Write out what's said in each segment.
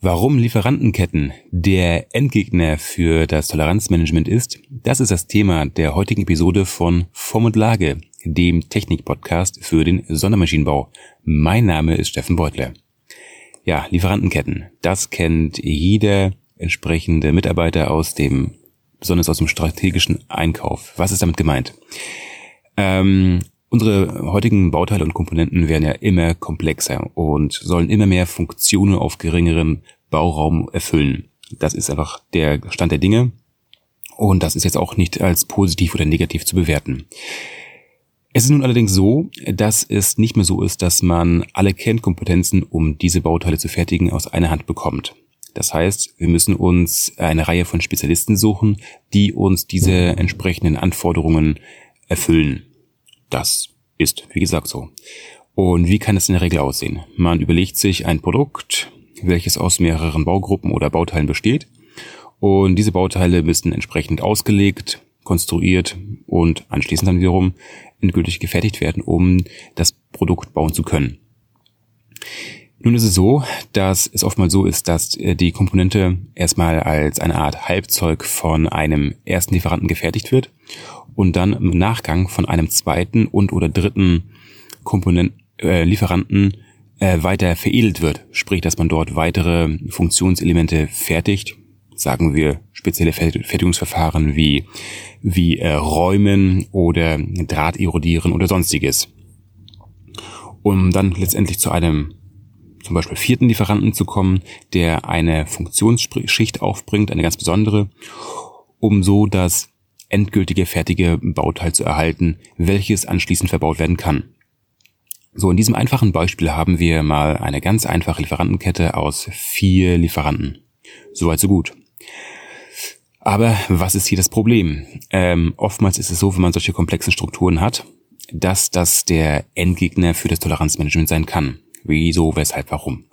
Warum Lieferantenketten der Endgegner für das Toleranzmanagement ist, das ist das Thema der heutigen Episode von Form und Lage, dem Technik-Podcast für den Sondermaschinenbau. Mein Name ist Steffen Beutler. Ja, Lieferantenketten, das kennt jeder entsprechende Mitarbeiter aus dem, besonders aus dem strategischen Einkauf. Was ist damit gemeint? Ähm, Unsere heutigen Bauteile und Komponenten werden ja immer komplexer und sollen immer mehr Funktionen auf geringerem Bauraum erfüllen. Das ist einfach der Stand der Dinge und das ist jetzt auch nicht als positiv oder negativ zu bewerten. Es ist nun allerdings so, dass es nicht mehr so ist, dass man alle Kernkompetenzen, um diese Bauteile zu fertigen, aus einer Hand bekommt. Das heißt, wir müssen uns eine Reihe von Spezialisten suchen, die uns diese entsprechenden Anforderungen erfüllen. Das ist, wie gesagt, so. Und wie kann es in der Regel aussehen? Man überlegt sich ein Produkt, welches aus mehreren Baugruppen oder Bauteilen besteht. Und diese Bauteile müssen entsprechend ausgelegt, konstruiert und anschließend dann wiederum endgültig gefertigt werden, um das Produkt bauen zu können. Nun ist es so, dass es oftmals so ist, dass äh, die Komponente erstmal als eine Art Halbzeug von einem ersten Lieferanten gefertigt wird und dann im Nachgang von einem zweiten und oder dritten Komponent, äh, Lieferanten äh, weiter veredelt wird. Sprich, dass man dort weitere Funktionselemente fertigt, sagen wir spezielle Fertigungsverfahren wie, wie äh, Räumen oder Draht erodieren oder sonstiges. Um dann letztendlich zu einem zum Beispiel vierten Lieferanten zu kommen, der eine Funktionsschicht aufbringt, eine ganz besondere, um so das endgültige fertige Bauteil zu erhalten, welches anschließend verbaut werden kann. So, in diesem einfachen Beispiel haben wir mal eine ganz einfache Lieferantenkette aus vier Lieferanten. Soweit so gut. Aber was ist hier das Problem? Ähm, oftmals ist es so, wenn man solche komplexen Strukturen hat, dass das der Endgegner für das Toleranzmanagement sein kann. Wieso, weshalb, warum?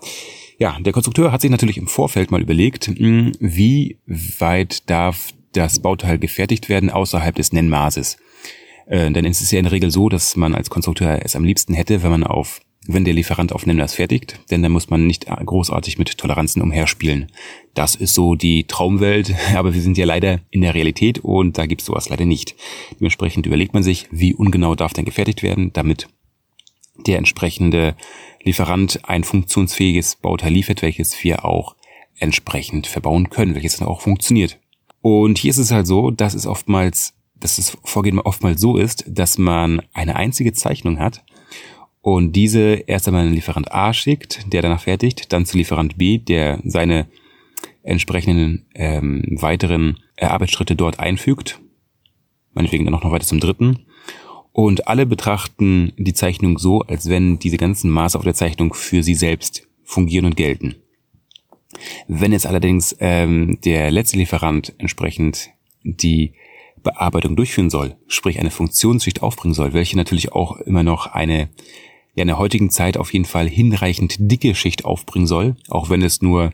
Ja, der Konstrukteur hat sich natürlich im Vorfeld mal überlegt, hm, wie weit darf das Bauteil gefertigt werden außerhalb des Nennmaßes. Äh, denn es ist ja in der Regel so, dass man als Konstrukteur es am liebsten hätte, wenn man auf wenn der Lieferant auf Nennmaß fertigt, denn dann muss man nicht großartig mit Toleranzen umherspielen. Das ist so die Traumwelt, aber wir sind ja leider in der Realität und da gibt's sowas leider nicht. Dementsprechend überlegt man sich, wie ungenau darf denn gefertigt werden, damit der entsprechende Lieferant ein funktionsfähiges Bauteil liefert, welches wir auch entsprechend verbauen können, welches dann auch funktioniert. Und hier ist es halt so, dass es oftmals, dass das Vorgehen oftmals so ist, dass man eine einzige Zeichnung hat und diese erst einmal an Lieferant A schickt, der danach fertigt, dann zu Lieferant B, der seine entsprechenden ähm, weiteren äh, Arbeitsschritte dort einfügt, meinetwegen dann auch noch weiter zum dritten. Und alle betrachten die Zeichnung so, als wenn diese ganzen Maße auf der Zeichnung für sie selbst fungieren und gelten. Wenn jetzt allerdings ähm, der letzte Lieferant entsprechend die Bearbeitung durchführen soll, sprich eine Funktionsschicht aufbringen soll, welche natürlich auch immer noch eine ja in der heutigen Zeit auf jeden Fall hinreichend dicke Schicht aufbringen soll, auch wenn es nur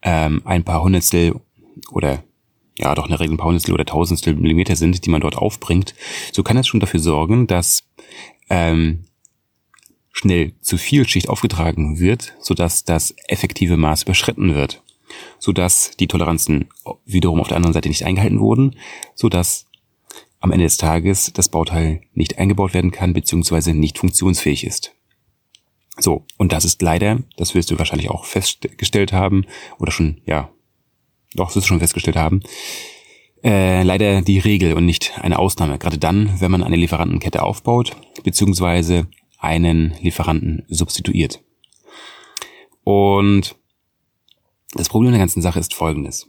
ähm, ein paar Hundertstel oder ja doch in der Regel ein paar Hundertstel oder Tausendstel Millimeter sind, die man dort aufbringt, so kann es schon dafür sorgen, dass ähm, schnell zu viel Schicht aufgetragen wird, sodass das effektive Maß überschritten wird, sodass die Toleranzen wiederum auf der anderen Seite nicht eingehalten wurden, sodass am Ende des Tages das Bauteil nicht eingebaut werden kann bzw. nicht funktionsfähig ist. So, und das ist leider, das wirst du wahrscheinlich auch festgestellt haben oder schon, ja, doch, wirst du schon festgestellt haben, äh, leider die Regel und nicht eine Ausnahme. Gerade dann, wenn man eine Lieferantenkette aufbaut, beziehungsweise einen Lieferanten substituiert. Und das Problem der ganzen Sache ist folgendes.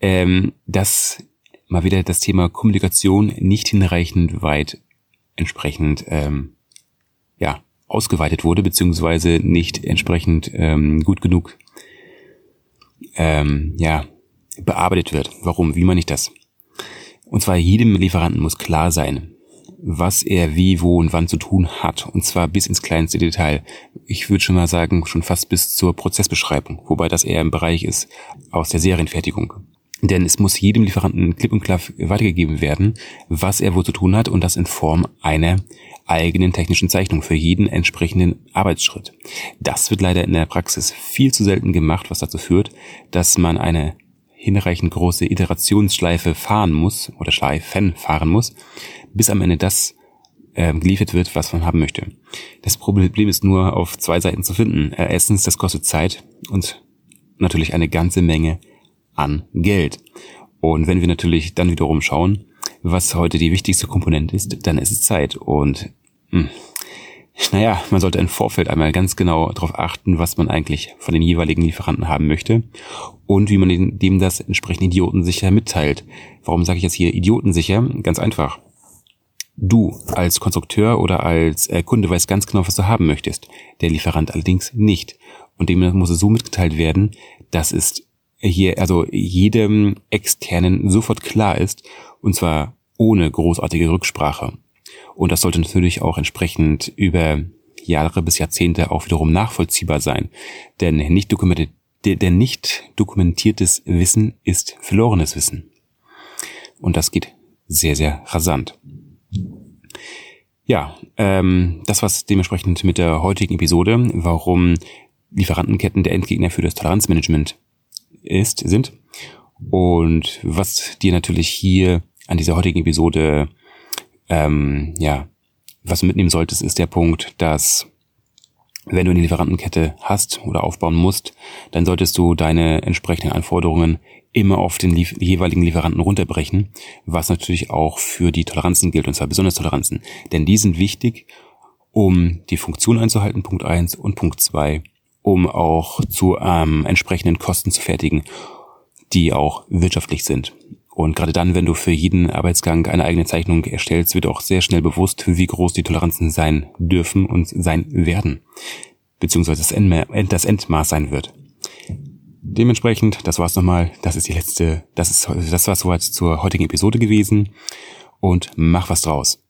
Ähm, dass mal wieder das Thema Kommunikation nicht hinreichend weit entsprechend ähm, ja, ausgeweitet wurde, beziehungsweise nicht entsprechend ähm, gut genug ähm, ja, bearbeitet wird. Warum? Wie meine ich das? Und zwar jedem Lieferanten muss klar sein, was er wie, wo und wann zu tun hat. Und zwar bis ins kleinste Detail. Ich würde schon mal sagen, schon fast bis zur Prozessbeschreibung, wobei das eher im Bereich ist aus der Serienfertigung. Denn es muss jedem Lieferanten klipp und klar weitergegeben werden, was er wo zu tun hat und das in Form einer eigenen technischen Zeichnung für jeden entsprechenden Arbeitsschritt. Das wird leider in der Praxis viel zu selten gemacht, was dazu führt, dass man eine hinreichend große Iterationsschleife fahren muss oder Schleifen fahren muss, bis am Ende das äh, geliefert wird, was man haben möchte. Das Problem ist nur auf zwei Seiten zu finden. Äh, erstens, das kostet Zeit und natürlich eine ganze Menge an Geld. Und wenn wir natürlich dann wiederum schauen, was heute die wichtigste Komponente ist, dann ist es Zeit. Und mh, hm, naja, man sollte im Vorfeld einmal ganz genau darauf achten, was man eigentlich von den jeweiligen Lieferanten haben möchte und wie man dem das entsprechend idiotensicher mitteilt. Warum sage ich jetzt hier idiotensicher? Ganz einfach. Du als Konstrukteur oder als äh, Kunde weißt ganz genau, was du haben möchtest. Der Lieferant allerdings nicht. Und dem muss es so mitgeteilt werden, dass es hier also jedem externen sofort klar ist und zwar ohne großartige Rücksprache. Und das sollte natürlich auch entsprechend über Jahre bis Jahrzehnte auch wiederum nachvollziehbar sein. Denn nicht, dokumentiert, denn nicht dokumentiertes Wissen ist verlorenes Wissen. Und das geht sehr, sehr rasant. Ja, ähm, das was dementsprechend mit der heutigen Episode, warum Lieferantenketten der Endgegner für das Toleranzmanagement ist, sind. Und was dir natürlich hier an dieser heutigen Episode, ähm, ja, was du mitnehmen solltest, ist der Punkt, dass wenn du eine Lieferantenkette hast oder aufbauen musst, dann solltest du deine entsprechenden Anforderungen immer auf den lief jeweiligen Lieferanten runterbrechen, was natürlich auch für die Toleranzen gilt, und zwar besonders Toleranzen. Denn die sind wichtig, um die Funktion einzuhalten, Punkt eins und Punkt zwei, um auch zu ähm, entsprechenden Kosten zu fertigen, die auch wirtschaftlich sind. Und gerade dann, wenn du für jeden Arbeitsgang eine eigene Zeichnung erstellst, wird auch sehr schnell bewusst, wie groß die Toleranzen sein dürfen und sein werden, beziehungsweise das, Endmaß sein wird. Dementsprechend, das war's nochmal. Das ist die letzte, das ist, das war soweit zur heutigen Episode gewesen. Und mach was draus.